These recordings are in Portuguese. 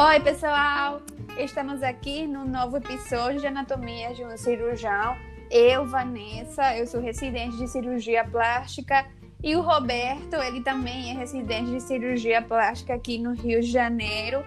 Oi, pessoal! Estamos aqui no novo episódio de Anatomia de um Cirurgião. Eu, Vanessa, eu sou residente de cirurgia plástica e o Roberto, ele também é residente de cirurgia plástica aqui no Rio de Janeiro.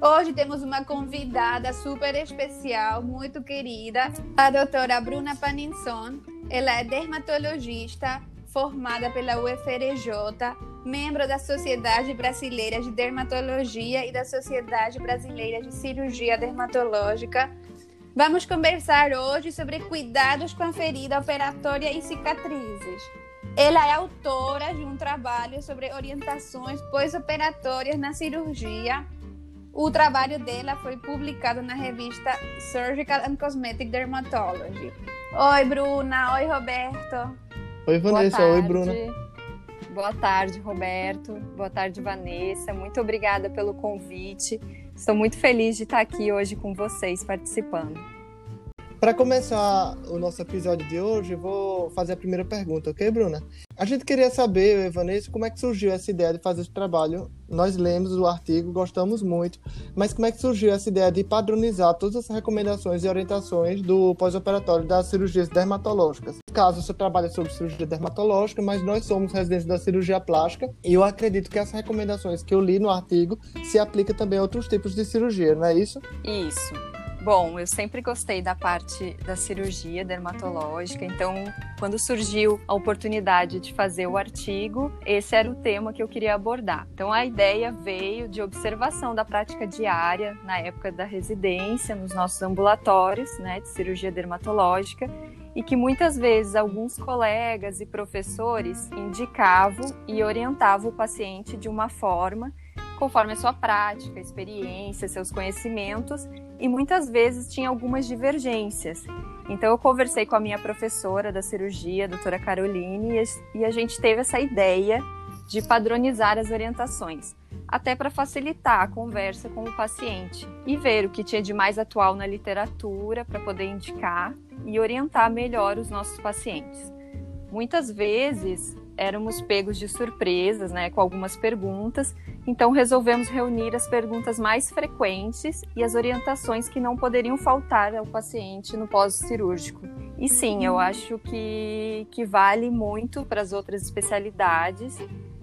Hoje temos uma convidada super especial, muito querida, a doutora Bruna Paninson. Ela é dermatologista, formada pela UFRJ, membro da Sociedade Brasileira de Dermatologia e da Sociedade Brasileira de Cirurgia Dermatológica. Vamos conversar hoje sobre cuidados com a ferida operatória e cicatrizes. Ela é autora de um trabalho sobre orientações pós-operatórias na cirurgia. O trabalho dela foi publicado na revista Surgical and Cosmetic Dermatology. Oi, Bruna. Oi, Roberto. Oi, Vanessa. Oi, Bruna. Boa tarde, Roberto. Boa tarde, Vanessa. Muito obrigada pelo convite. Estou muito feliz de estar aqui hoje com vocês participando. Para começar o nosso episódio de hoje, vou fazer a primeira pergunta, ok, Bruna? A gente queria saber, Vanessa, como é que surgiu essa ideia de fazer esse trabalho? Nós lemos o artigo, gostamos muito, mas como é que surgiu essa ideia de padronizar todas as recomendações e orientações do pós-operatório das cirurgias dermatológicas? Caso você trabalhe sobre cirurgia dermatológica, mas nós somos residentes da cirurgia plástica e eu acredito que essas recomendações que eu li no artigo se aplicam também a outros tipos de cirurgia, não é isso? Isso. Bom, eu sempre gostei da parte da cirurgia dermatológica, então quando surgiu a oportunidade de fazer o artigo, esse era o tema que eu queria abordar. Então a ideia veio de observação da prática diária na época da residência, nos nossos ambulatórios, né, de cirurgia dermatológica, e que muitas vezes alguns colegas e professores indicavam e orientavam o paciente de uma forma conforme a sua prática, experiência, seus conhecimentos, e muitas vezes tinha algumas divergências. Então eu conversei com a minha professora da cirurgia, a doutora Caroline, e a gente teve essa ideia de padronizar as orientações, até para facilitar a conversa com o paciente e ver o que tinha de mais atual na literatura para poder indicar e orientar melhor os nossos pacientes. Muitas vezes éramos pegos de surpresas, né, com algumas perguntas. Então resolvemos reunir as perguntas mais frequentes e as orientações que não poderiam faltar ao paciente no pós-cirúrgico. E sim, eu acho que, que vale muito para as outras especialidades,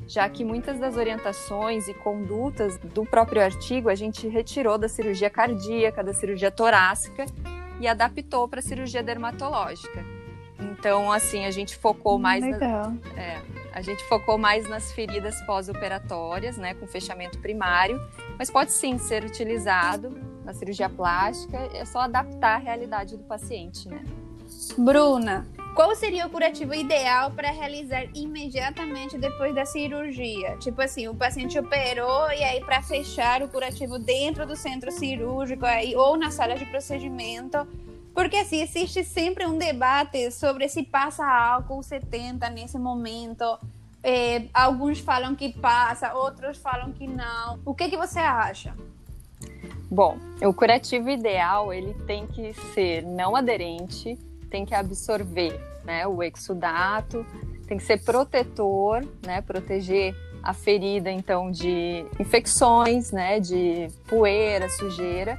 já que muitas das orientações e condutas do próprio artigo a gente retirou da cirurgia cardíaca, da cirurgia torácica e adaptou para a cirurgia dermatológica. Então, assim, a gente focou hum, mais. Legal. Na, é, a gente focou mais nas feridas pós-operatórias, né, com fechamento primário, mas pode sim ser utilizado na cirurgia plástica, é só adaptar a realidade do paciente, né? Bruna, qual seria o curativo ideal para realizar imediatamente depois da cirurgia? Tipo assim, o paciente operou e aí para fechar o curativo dentro do centro cirúrgico aí ou na sala de procedimento, porque assim, existe sempre um debate sobre se passa álcool 70 nesse momento. É, alguns falam que passa, outros falam que não. O que, que você acha? Bom, o curativo ideal ele tem que ser não aderente, tem que absorver né, o exudato, tem que ser protetor, né, proteger a ferida então de infecções, né, de poeira, sujeira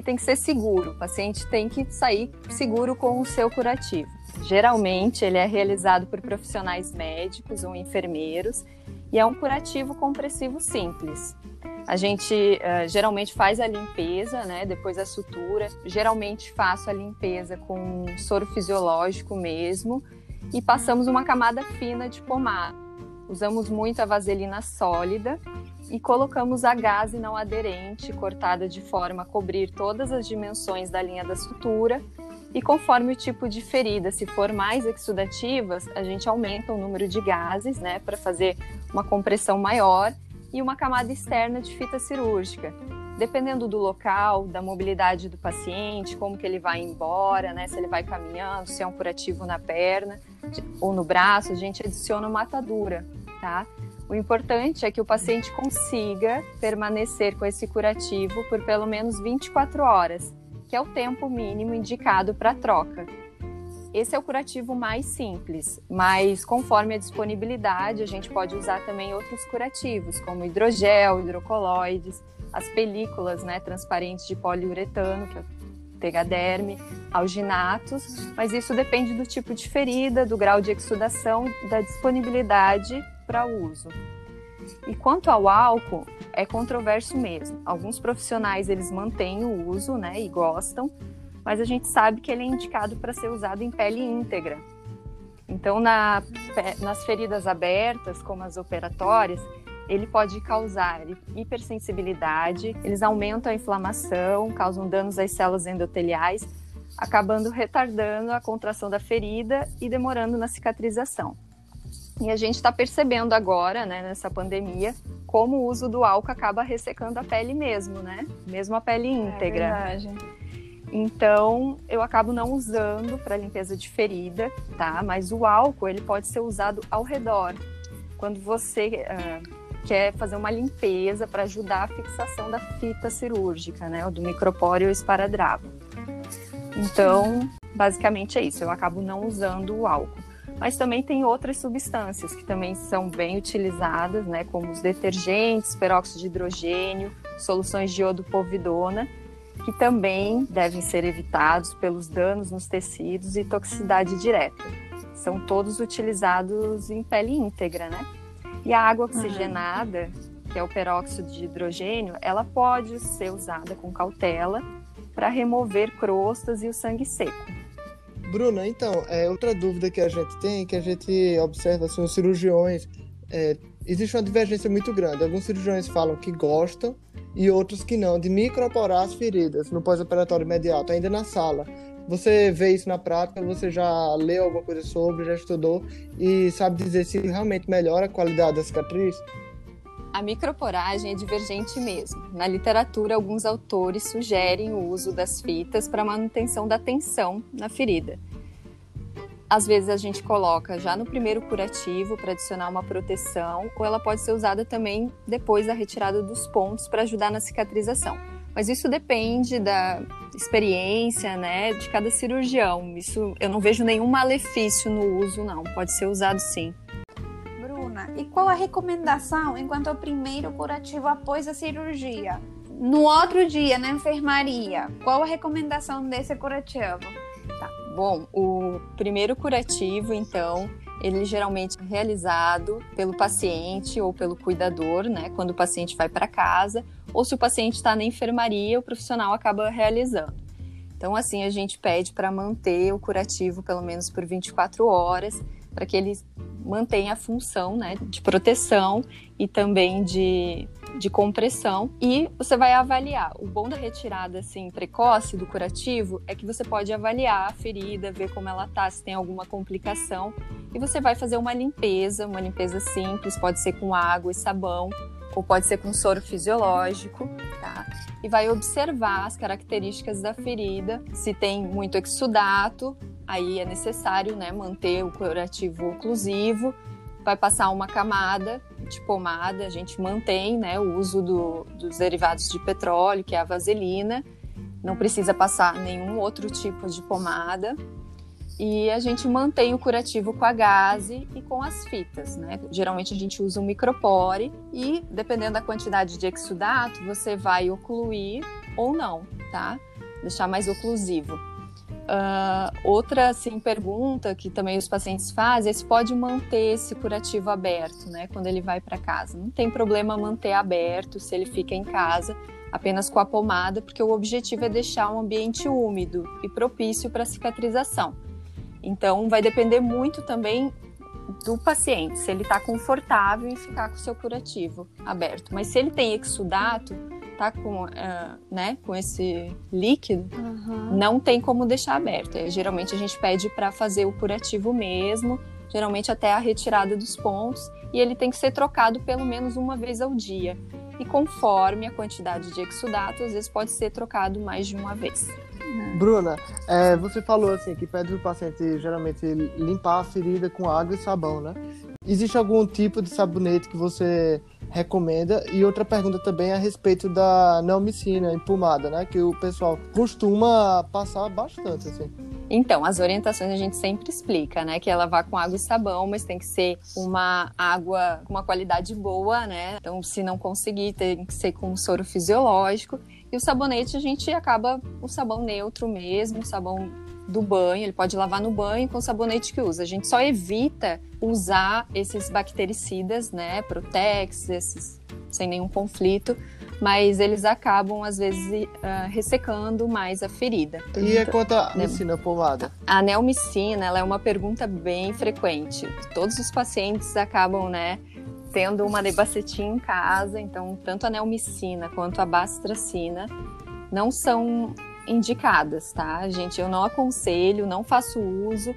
e tem que ser seguro. O paciente tem que sair seguro com o seu curativo. Geralmente, ele é realizado por profissionais médicos ou enfermeiros e é um curativo compressivo simples. A gente uh, geralmente faz a limpeza, né, depois a sutura. Geralmente faço a limpeza com soro fisiológico mesmo e passamos uma camada fina de pomada. Usamos muito a vaselina sólida e colocamos a gaze não aderente, cortada de forma a cobrir todas as dimensões da linha da sutura. E conforme o tipo de ferida, se for mais exudativas, a gente aumenta o número de gases, né, para fazer uma compressão maior e uma camada externa de fita cirúrgica. Dependendo do local, da mobilidade do paciente, como que ele vai embora, né, se ele vai caminhando, se é um curativo na perna ou no braço, a gente adiciona uma atadura, tá? O importante é que o paciente consiga permanecer com esse curativo por pelo menos 24 horas, que é o tempo mínimo indicado para troca. Esse é o curativo mais simples, mas conforme a disponibilidade, a gente pode usar também outros curativos, como hidrogel, hidrocoloides. as películas né, transparentes de poliuretano, que é tegaderme, alginatos, mas isso depende do tipo de ferida, do grau de exudação, da disponibilidade para uso. E quanto ao álcool, é controverso mesmo. Alguns profissionais eles mantêm o uso, né, e gostam, mas a gente sabe que ele é indicado para ser usado em pele íntegra. Então, na, nas feridas abertas, como as operatórias, ele pode causar hipersensibilidade, eles aumentam a inflamação, causam danos às células endoteliais, acabando retardando a contração da ferida e demorando na cicatrização. E a gente está percebendo agora, né, nessa pandemia, como o uso do álcool acaba ressecando a pele mesmo, né? Mesmo a pele é íntegra. É verdade. Então, eu acabo não usando para limpeza de ferida, tá? Mas o álcool, ele pode ser usado ao redor. Quando você uh, quer fazer uma limpeza para ajudar a fixação da fita cirúrgica, né? Ou do micropóreo esparadrapo. Então, basicamente é isso. Eu acabo não usando o álcool. Mas também tem outras substâncias que também são bem utilizadas, né, como os detergentes, peróxido de hidrogênio, soluções de iodo povidona, que também devem ser evitados pelos danos nos tecidos e toxicidade direta. São todos utilizados em pele íntegra, né? E a água oxigenada, que é o peróxido de hidrogênio, ela pode ser usada com cautela para remover crostas e o sangue seco. Bruna, então, é, outra dúvida que a gente tem, que a gente observa assim, os cirurgiões, é, existe uma divergência muito grande. Alguns cirurgiões falam que gostam e outros que não, de microporar as feridas no pós-operatório imediato, ainda na sala. Você vê isso na prática, você já leu alguma coisa sobre, já estudou e sabe dizer se realmente melhora a qualidade da cicatriz? A microporagem é divergente mesmo. Na literatura, alguns autores sugerem o uso das fitas para manutenção da tensão na ferida. Às vezes a gente coloca já no primeiro curativo para adicionar uma proteção, ou ela pode ser usada também depois da retirada dos pontos para ajudar na cicatrização. Mas isso depende da experiência, né, de cada cirurgião. Isso eu não vejo nenhum malefício no uso, não. Pode ser usado sim. E qual a recomendação enquanto ao primeiro curativo após a cirurgia? No outro dia, na enfermaria, qual a recomendação desse curativo? Tá. Bom, o primeiro curativo, então, ele geralmente é realizado pelo paciente ou pelo cuidador, né? Quando o paciente vai para casa, ou se o paciente está na enfermaria, o profissional acaba realizando. Então, assim, a gente pede para manter o curativo pelo menos por 24 horas, para que ele mantém a função né, de proteção e também de, de compressão. E você vai avaliar. O bom da retirada assim, precoce do curativo é que você pode avaliar a ferida, ver como ela tá, se tem alguma complicação. E você vai fazer uma limpeza, uma limpeza simples, pode ser com água e sabão, ou pode ser com soro fisiológico, tá? E vai observar as características da ferida, se tem muito exudato, aí é necessário né, manter o curativo oclusivo, vai passar uma camada de pomada, a gente mantém né, o uso do, dos derivados de petróleo, que é a vaselina, não precisa passar nenhum outro tipo de pomada. E a gente mantém o curativo com a gaze e com as fitas, né? Geralmente a gente usa um micropore e, dependendo da quantidade de exudato, você vai ocluir ou não, tá? Deixar mais oclusivo. Uh, outra assim, pergunta que também os pacientes fazem é se pode manter esse curativo aberto, né, quando ele vai para casa. Não tem problema manter aberto se ele fica em casa, apenas com a pomada, porque o objetivo é deixar um ambiente úmido e propício para cicatrização. Então, vai depender muito também do paciente, se ele está confortável em ficar com o seu curativo aberto. Mas se ele tem exudato, tá com, uh, né, com esse líquido, uhum. não tem como deixar aberto. É, geralmente a gente pede para fazer o curativo mesmo, geralmente até a retirada dos pontos, e ele tem que ser trocado pelo menos uma vez ao dia. E conforme a quantidade de exudato, às vezes pode ser trocado mais de uma vez. Bruna, é, você falou assim que pede o paciente geralmente limpar a ferida com água e sabão, né? Existe algum tipo de sabonete que você recomenda? E outra pergunta também é a respeito da neomicina em pomada, né? Que o pessoal costuma passar bastante, assim. Então, as orientações a gente sempre explica, né? Que é lavar com água e sabão, mas tem que ser uma água com uma qualidade boa, né? Então, se não conseguir, tem que ser com soro fisiológico. E o sabonete a gente acaba o sabão neutro mesmo, sabão do banho, ele pode lavar no banho com o sabonete que usa. A gente só evita usar esses bactericidas, né, Protex, esses sem nenhum conflito, mas eles acabam às vezes uh, ressecando mais a ferida. E é quanto à neomicina né? pomada? A neomicina, ela é uma pergunta bem frequente. Todos os pacientes acabam, né, tendo uma nebacetina em casa, então tanto a neomicina quanto a bastracina não são indicadas, tá? Gente, eu não aconselho, não faço uso.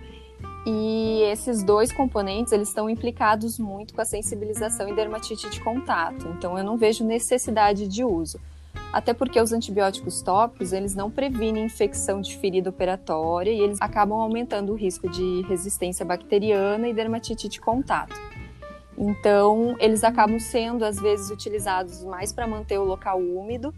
E esses dois componentes, eles estão implicados muito com a sensibilização e dermatite de contato. Então eu não vejo necessidade de uso. Até porque os antibióticos tópicos, eles não previnem infecção de ferida operatória e eles acabam aumentando o risco de resistência bacteriana e dermatite de contato. Então, eles acabam sendo às vezes utilizados mais para manter o local úmido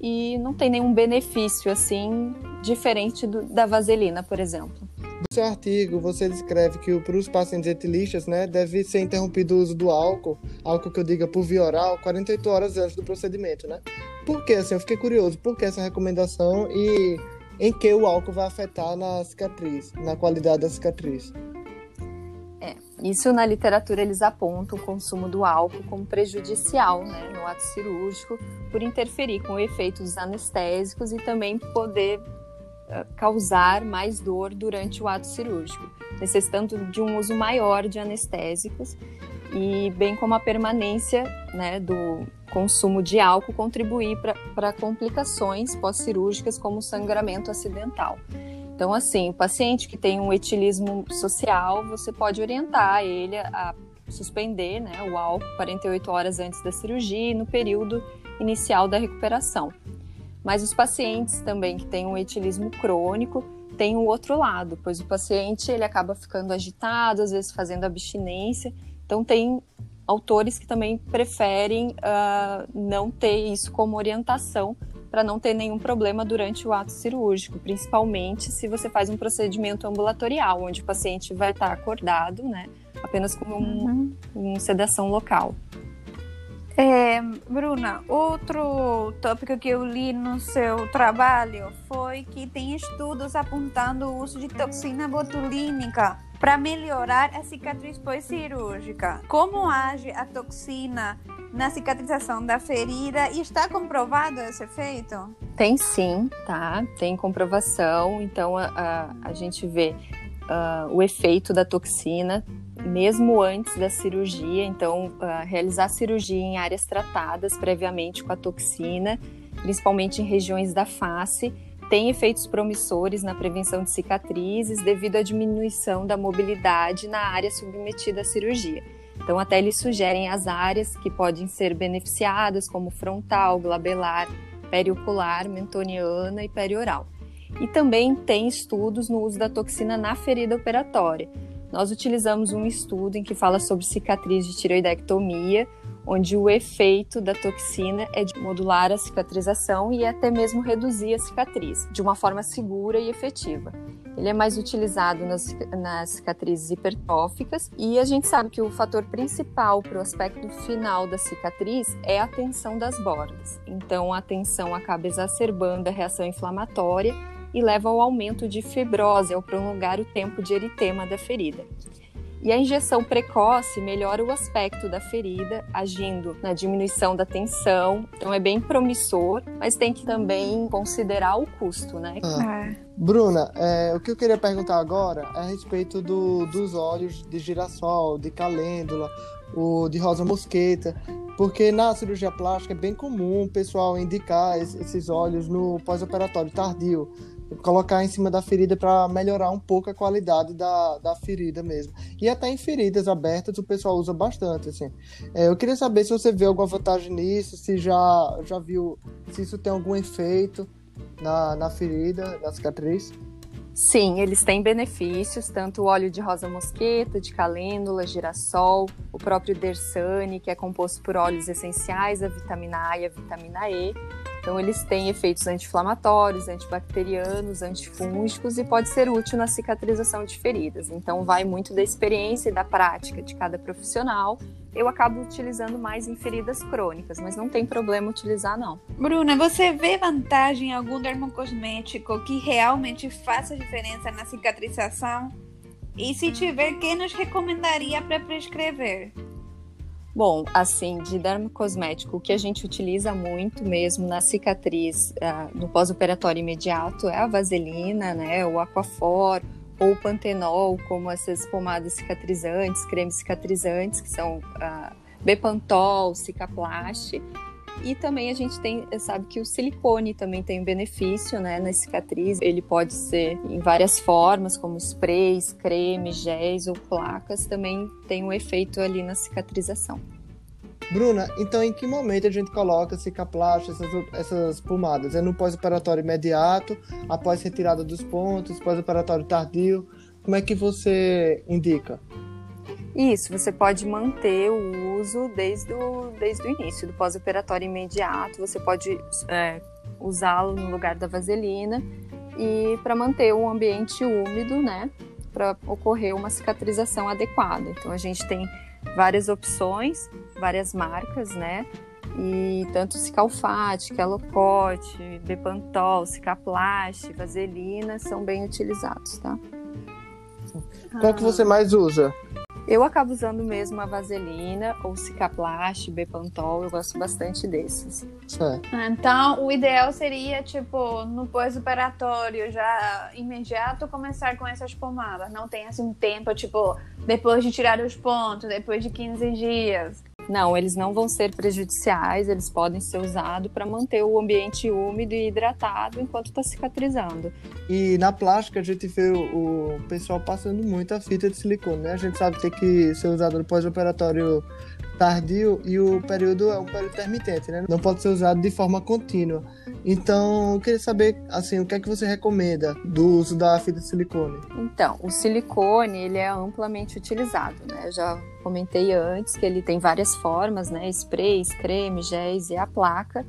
e não tem nenhum benefício assim diferente do, da vaselina, por exemplo. No seu artigo, você descreve que para os pacientes etilistas, né, deve ser interrompido o uso do álcool, álcool que eu diga por via oral, 48 horas antes do procedimento, né? Por que, assim, eu fiquei curioso, por que essa recomendação e em que o álcool vai afetar na cicatriz, na qualidade da cicatriz? Isso na literatura eles apontam o consumo do álcool como prejudicial né, no ato cirúrgico, por interferir com efeitos anestésicos e também poder uh, causar mais dor durante o ato cirúrgico, necessitando de um uso maior de anestésicos e bem como a permanência né, do consumo de álcool contribuir para complicações pós-cirúrgicas como sangramento acidental. Então, assim, o paciente que tem um etilismo social, você pode orientar ele a suspender né, o álcool 48 horas antes da cirurgia e no período inicial da recuperação. Mas os pacientes também que têm um etilismo crônico têm o outro lado, pois o paciente ele acaba ficando agitado, às vezes fazendo abstinência. Então, tem autores que também preferem uh, não ter isso como orientação para não ter nenhum problema durante o ato cirúrgico, principalmente se você faz um procedimento ambulatorial, onde o paciente vai estar acordado, né, apenas com um, uhum. um sedação local. É, Bruna, outro tópico que eu li no seu trabalho foi que tem estudos apontando o uso de toxina botulínica para melhorar a cicatriz pós-cirúrgica. Como age a toxina na cicatrização da ferida e está comprovado esse efeito? Tem sim, tá? Tem comprovação. Então a, a, a gente vê uh, o efeito da toxina mesmo antes da cirurgia. Então, uh, realizar cirurgia em áreas tratadas previamente com a toxina, principalmente em regiões da face, tem efeitos promissores na prevenção de cicatrizes devido à diminuição da mobilidade na área submetida à cirurgia. Então, até eles sugerem as áreas que podem ser beneficiadas, como frontal, glabelar, periocular, mentoniana e perioral. E também tem estudos no uso da toxina na ferida operatória. Nós utilizamos um estudo em que fala sobre cicatriz de tiroidectomia, onde o efeito da toxina é de modular a cicatrização e até mesmo reduzir a cicatriz, de uma forma segura e efetiva. Ele é mais utilizado nas, nas cicatrizes hipertróficas e a gente sabe que o fator principal para o aspecto final da cicatriz é a tensão das bordas. Então, a tensão acaba exacerbando a reação inflamatória e leva ao aumento de fibrose ao prolongar o tempo de eritema da ferida. E a injeção precoce melhora o aspecto da ferida, agindo na diminuição da tensão. Então é bem promissor, mas tem que também considerar o custo, né? Ah. É. Bruna, é, o que eu queria perguntar agora é a respeito do, dos óleos de girassol, de calêndula, o de rosa mosqueta, porque na cirurgia plástica é bem comum o pessoal indicar esses óleos no pós-operatório tardio colocar em cima da ferida para melhorar um pouco a qualidade da, da ferida mesmo. E até em feridas abertas o pessoal usa bastante, assim. É, eu queria saber se você vê alguma vantagem nisso, se já, já viu, se isso tem algum efeito na, na ferida, na cicatriz. Sim, eles têm benefícios, tanto o óleo de rosa mosqueta, de calêndula, girassol, o próprio Dersane, que é composto por óleos essenciais, a vitamina A e a vitamina E, Então, eles têm efeitos anti-inflamatórios, antibacterianos, antifúngicos e pode ser útil na cicatrização de feridas. Então, vai muito da experiência e da prática de cada profissional. Eu acabo utilizando mais em feridas crônicas, mas não tem problema utilizar, não. Bruna, você vê vantagem em algum dermocosmético que realmente faça diferença na cicatrização? E se tiver, quem nos recomendaria para prescrever? Bom, assim, de dermocosmético, o que a gente utiliza muito mesmo na cicatriz uh, no pós-operatório imediato é a vaselina, né, o aquafor ou o pantenol, como essas pomadas cicatrizantes, cremes cicatrizantes, que são uh, Bepantol, Cicaplast. E também a gente tem, sabe que o silicone também tem um benefício, né, na cicatriz. Ele pode ser em várias formas, como sprays, cremes, géis ou placas, também tem um efeito ali na cicatrização. Bruna, então em que momento a gente coloca cicaplast, essas, essas pomadas? É no pós-operatório imediato, após retirada dos pontos, pós-operatório tardio? Como é que você indica? Isso, você pode manter o uso desde o, desde o início, do pós-operatório imediato. Você pode é, usá-lo no lugar da vaselina e para manter o ambiente úmido, né? Para ocorrer uma cicatrização adequada. Então a gente tem várias opções, várias marcas, né? E tanto Cicalfate, Calocote, Bepantol, Cicaplast, Vaselina são bem utilizados, tá? Qual que você mais usa? Eu acabo usando mesmo a vaselina ou cicaplast, bepantol, eu gosto bastante desses. Certo. Então, o ideal seria, tipo, no pós-operatório, já imediato, começar com essas pomadas. Não tem, assim, um tempo, tipo, depois de tirar os pontos, depois de 15 dias. Não, eles não vão ser prejudiciais, eles podem ser usados para manter o ambiente úmido e hidratado enquanto está cicatrizando. E na plástica a gente vê o, o, pessoal passando muito a fita de silicone, né? A gente sabe que tem que ser usado no pós-operatório tardio e o período é um período intermitente, né? Não pode ser usado de forma contínua. Então, eu queria saber, assim, o que é que você recomenda do uso da fita de silicone? Então, o silicone, ele é amplamente utilizado, né? Eu já comentei antes que ele tem várias formas, né? Sprays, creme, géis e a placa.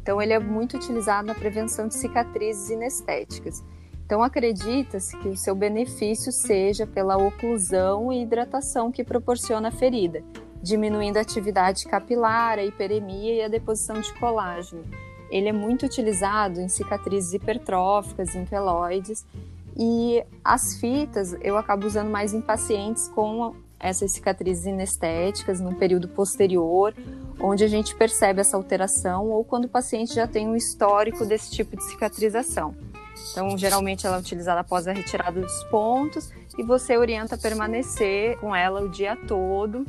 Então, ele é muito utilizado na prevenção de cicatrizes inestéticas. Então, acredita-se que o seu benefício seja pela oclusão e hidratação que proporciona a ferida, diminuindo a atividade capilar, a hiperemia e a deposição de colágeno. Ele é muito utilizado em cicatrizes hipertróficas, em queloides, e as fitas eu acabo usando mais em pacientes com essas cicatrizes inestéticas no período posterior, onde a gente percebe essa alteração ou quando o paciente já tem um histórico desse tipo de cicatrização. Então, geralmente ela é utilizada após a retirada dos pontos e você orienta a permanecer com ela o dia todo,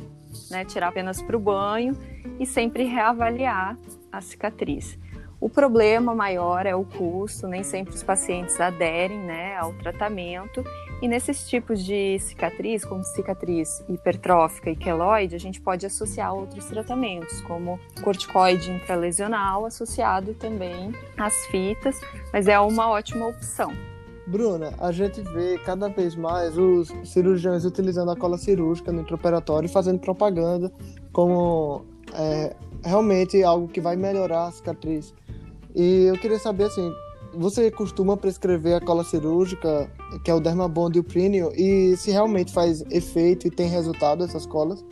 né, tirar apenas para o banho e sempre reavaliar a cicatriz. O problema maior é o custo, nem sempre os pacientes aderem né, ao tratamento. E nesses tipos de cicatriz, como cicatriz hipertrófica e queloide, a gente pode associar outros tratamentos, como corticoide intralesional, associado também às fitas, mas é uma ótima opção. Bruna, a gente vê cada vez mais os cirurgiões utilizando a cola cirúrgica no intraoperatório e fazendo propaganda como é, realmente algo que vai melhorar a cicatriz. E eu queria saber assim, você costuma prescrever a cola cirúrgica, que é o Dermabond e o Prinio, e se realmente faz efeito e tem resultado essas colas?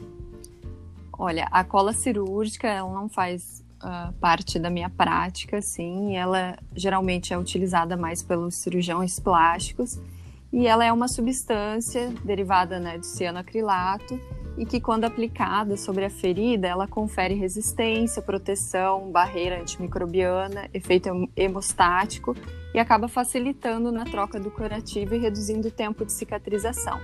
Olha, a cola cirúrgica ela não faz parte da minha prática, sim. Ela geralmente é utilizada mais pelos cirurgiões plásticos e ela é uma substância derivada né, do cianoacrilato e que, quando aplicada sobre a ferida, ela confere resistência, proteção, barreira antimicrobiana, efeito hemostático e acaba facilitando na troca do curativo e reduzindo o tempo de cicatrização.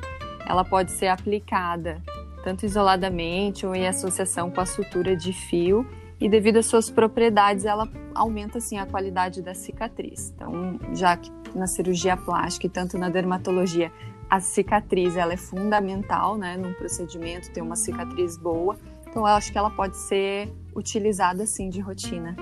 Ela pode ser aplicada tanto isoladamente ou em associação com a sutura de fio e devido às suas propriedades ela aumenta assim a qualidade da cicatriz. Então, já que na cirurgia plástica e tanto na dermatologia a cicatriz ela é fundamental, né, num procedimento ter uma cicatriz boa. Então eu acho que ela pode ser utilizada assim de rotina.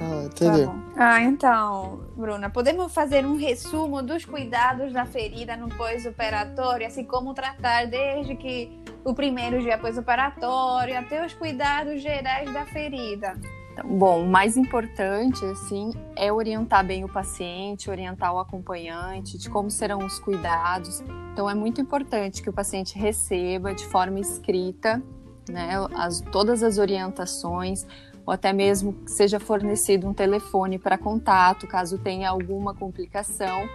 Ah, entendeu? Tá ah, então, Bruna, podemos fazer um resumo dos cuidados da ferida no pós-operatório, assim como tratar desde que o primeiro dia pós-operatório até os cuidados gerais da ferida. Então, bom, o mais importante, assim, é orientar bem o paciente, orientar o acompanhante de como serão os cuidados. Então, é muito importante que o paciente receba de forma escrita, né, as, todas as orientações, ou até mesmo que seja fornecido um telefone para contato, caso tenha alguma complicação,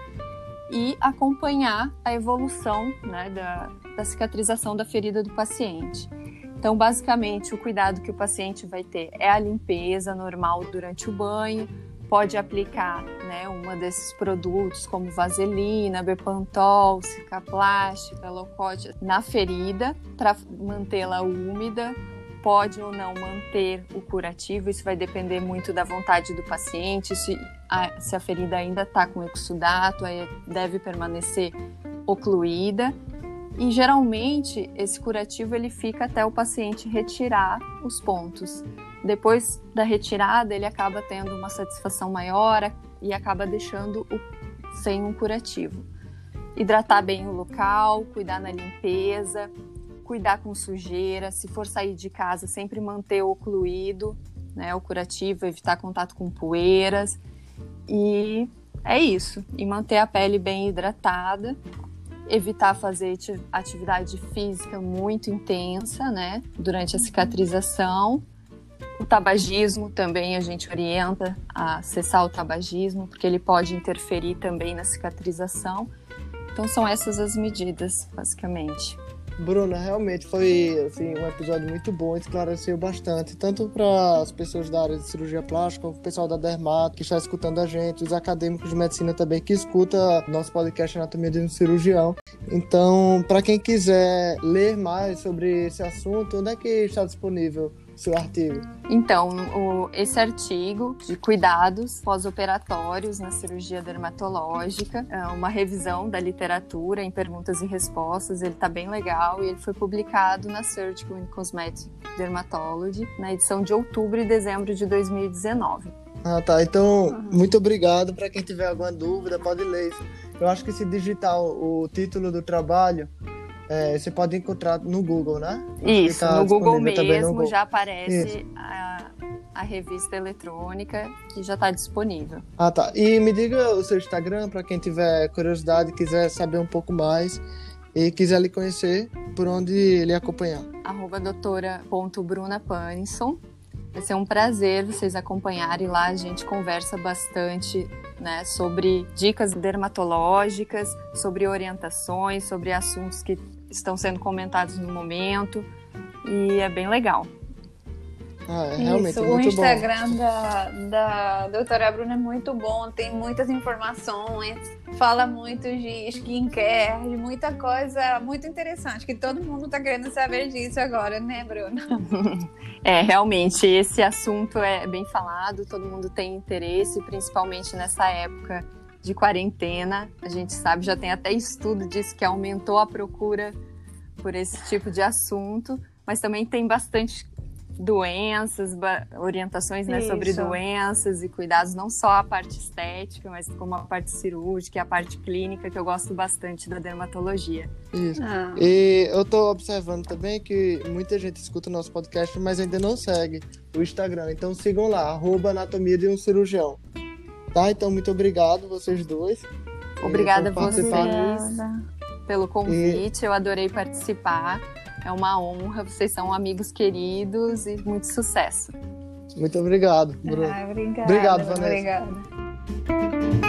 e acompanhar a evolução né, da, da cicatrização da ferida do paciente. Então, basicamente, o cuidado que o paciente vai ter é a limpeza normal durante o banho, pode aplicar né, uma desses produtos como vaselina, bepantol, cicaplástica, locote na ferida para mantê-la úmida. Pode ou não manter o curativo, isso vai depender muito da vontade do paciente. Se a, se a ferida ainda está com exudato, aí deve permanecer ocluída e geralmente esse curativo ele fica até o paciente retirar os pontos. Depois da retirada, ele acaba tendo uma satisfação maior e acaba deixando o, sem um curativo. Hidratar bem o local, cuidar na limpeza, cuidar com sujeira, se for sair de casa, sempre manter ocluído, né, o curativo, evitar contato com poeiras. E é isso. E manter a pele bem hidratada evitar fazer atividade física muito intensa, né, durante a cicatrização. O tabagismo também a gente orienta a cessar o tabagismo, porque ele pode interferir também na cicatrização. Então são essas as medidas, basicamente. Bruna, realmente foi assim, um episódio muito bom, esclareceu bastante, tanto para as pessoas da área de cirurgia plástica, o pessoal da Dermato que está escutando a gente, os acadêmicos de medicina também que escuta nosso podcast Anatomia de um Cirurgião. Então, para quem quiser ler mais sobre esse assunto, onde é que está disponível seu artigo? Então, o, esse artigo de cuidados pós-operatórios na cirurgia dermatológica, é uma revisão da literatura em perguntas e respostas, ele está bem legal e ele foi publicado na Surgical and Cosmetic Dermatology na edição de outubro e dezembro de 2019. Ah, tá. Então, uhum. muito obrigado. Para quem tiver alguma dúvida, pode ler. Eu acho que se digitar o título do trabalho, é, você pode encontrar no Google, né? Isso, tá no Google mesmo no Google. já aparece a, a, revista eletrônica que já está disponível. Ah, tá. E me diga o seu Instagram para quem tiver curiosidade, quiser saber um pouco mais e quiser lhe conhecer, por onde lhe acompanhar. Arroba doutora.brunapanison. Vai ser um prazer vocês acompanharem lá. A gente conversa bastante né, sobre dicas dermatológicas, sobre orientações, sobre assuntos que estão sendo comentados no momento e é bem legal. Ah, é realmente Isso, o Instagram da, da doutora Bruna é muito bom, tem muitas informações, fala muito de skincare, de muita coisa muito interessante, que todo mundo está querendo saber disso agora, né, Bruna? é, realmente, esse assunto é bem falado, todo mundo tem interesse, principalmente nessa época de quarentena. A gente sabe, já tem até estudo disso que aumentou a procura por esse tipo de assunto, mas também tem bastante doenças, orientações né, sobre doenças e cuidados, não só a parte estética, mas como a parte cirúrgica e a parte clínica, que eu gosto bastante da dermatologia. Isso. Ah. E eu tô observando também que muita gente escuta o nosso podcast, mas ainda não segue o Instagram. Então sigam lá, arroba anatomia de um cirurgião. Tá? Então, muito obrigado, vocês dois. Obrigada a vocês pelo convite. E... Eu adorei participar. É uma honra. Vocês são amigos queridos e muito sucesso. Muito obrigado, Bruno. Ah, obrigada, obrigado, Vanessa. Obrigada.